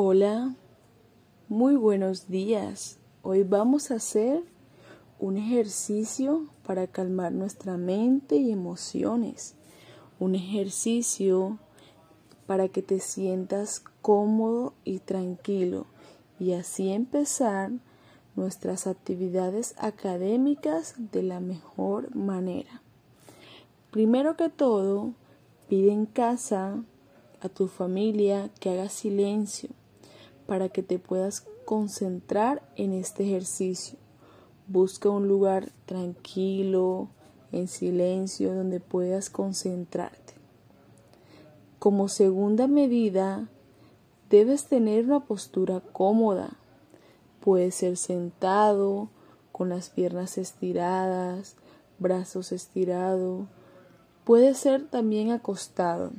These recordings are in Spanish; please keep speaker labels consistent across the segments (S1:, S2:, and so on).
S1: Hola, muy buenos días. Hoy vamos a hacer un ejercicio para calmar nuestra mente y emociones. Un ejercicio para que te sientas cómodo y tranquilo y así empezar nuestras actividades académicas de la mejor manera. Primero que todo, pide en casa a tu familia que haga silencio para que te puedas concentrar en este ejercicio. Busca un lugar tranquilo, en silencio, donde puedas concentrarte. Como segunda medida, debes tener una postura cómoda. Puede ser sentado, con las piernas estiradas, brazos estirados. Puede ser también acostado.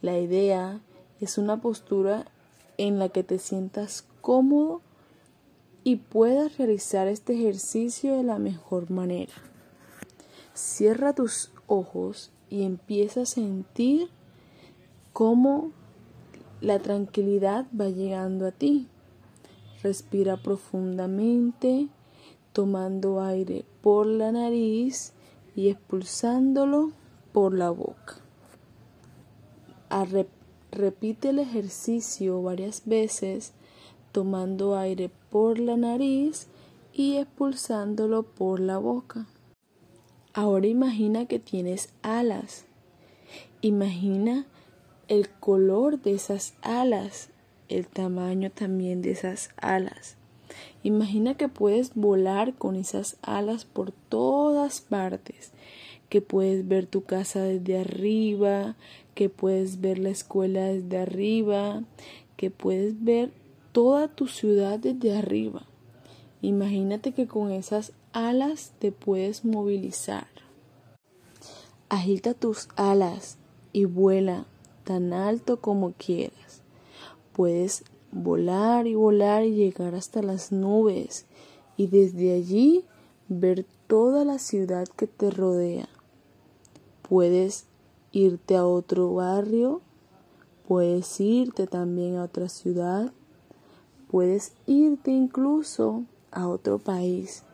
S1: La idea es una postura en la que te sientas cómodo y puedas realizar este ejercicio de la mejor manera. Cierra tus ojos y empieza a sentir cómo la tranquilidad va llegando a ti. Respira profundamente, tomando aire por la nariz y expulsándolo por la boca. Repite el ejercicio varias veces tomando aire por la nariz y expulsándolo por la boca. Ahora imagina que tienes alas. Imagina el color de esas alas, el tamaño también de esas alas. Imagina que puedes volar con esas alas por todas partes, que puedes ver tu casa desde arriba, que puedes ver la escuela desde arriba, que puedes ver toda tu ciudad desde arriba. Imagínate que con esas alas te puedes movilizar. Agita tus alas y vuela tan alto como quieras. Puedes volar y volar y llegar hasta las nubes y desde allí ver toda la ciudad que te rodea. Puedes irte a otro barrio, puedes irte también a otra ciudad, puedes irte incluso a otro país.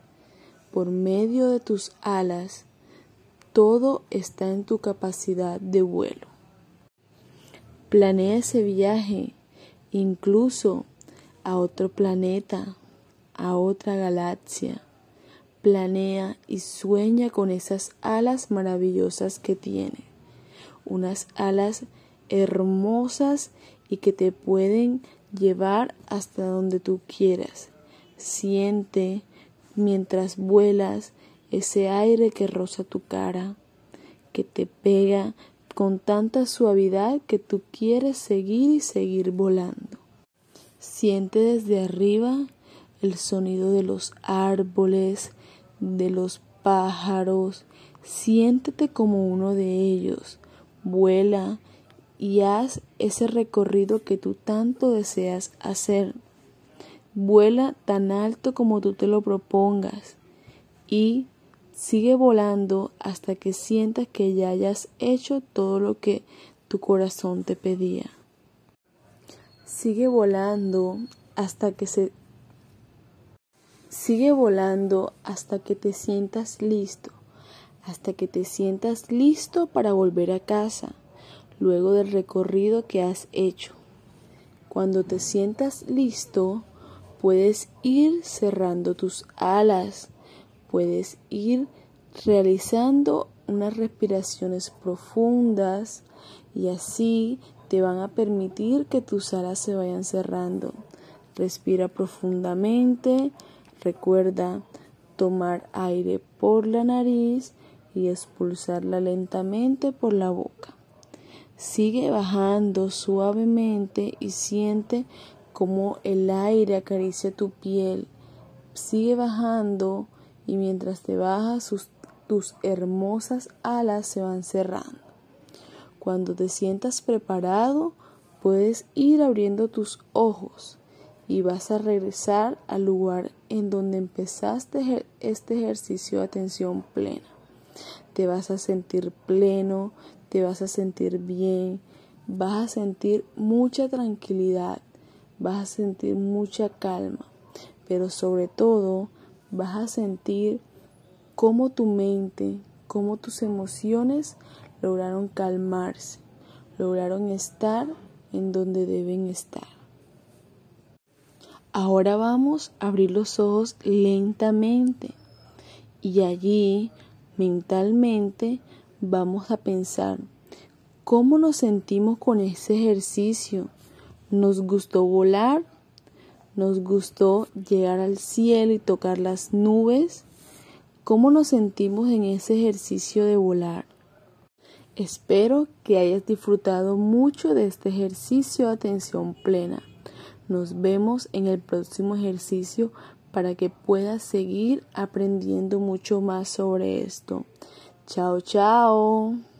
S1: Por medio de tus alas, todo está en tu capacidad de vuelo. Planea ese viaje incluso a otro planeta, a otra galaxia. Planea y sueña con esas alas maravillosas que tiene unas alas hermosas y que te pueden llevar hasta donde tú quieras. Siente mientras vuelas ese aire que roza tu cara, que te pega con tanta suavidad que tú quieres seguir y seguir volando. Siente desde arriba el sonido de los árboles, de los pájaros, siéntete como uno de ellos, Vuela y haz ese recorrido que tú tanto deseas hacer. Vuela tan alto como tú te lo propongas y sigue volando hasta que sientas que ya hayas hecho todo lo que tu corazón te pedía. Sigue volando hasta que se Sigue volando hasta que te sientas listo hasta que te sientas listo para volver a casa, luego del recorrido que has hecho. Cuando te sientas listo, puedes ir cerrando tus alas, puedes ir realizando unas respiraciones profundas y así te van a permitir que tus alas se vayan cerrando. Respira profundamente, recuerda tomar aire por la nariz y expulsarla lentamente por la boca. Sigue bajando suavemente y siente como el aire acaricia tu piel. Sigue bajando y mientras te bajas tus hermosas alas se van cerrando. Cuando te sientas preparado, puedes ir abriendo tus ojos y vas a regresar al lugar en donde empezaste este ejercicio de atención plena te vas a sentir pleno, te vas a sentir bien, vas a sentir mucha tranquilidad, vas a sentir mucha calma, pero sobre todo vas a sentir cómo tu mente, cómo tus emociones lograron calmarse, lograron estar en donde deben estar. Ahora vamos a abrir los ojos lentamente y allí mentalmente vamos a pensar cómo nos sentimos con ese ejercicio. ¿Nos gustó volar? ¿Nos gustó llegar al cielo y tocar las nubes? ¿Cómo nos sentimos en ese ejercicio de volar? Espero que hayas disfrutado mucho de este ejercicio de atención plena. Nos vemos en el próximo ejercicio para que puedas seguir aprendiendo mucho más sobre esto. Chao, chao.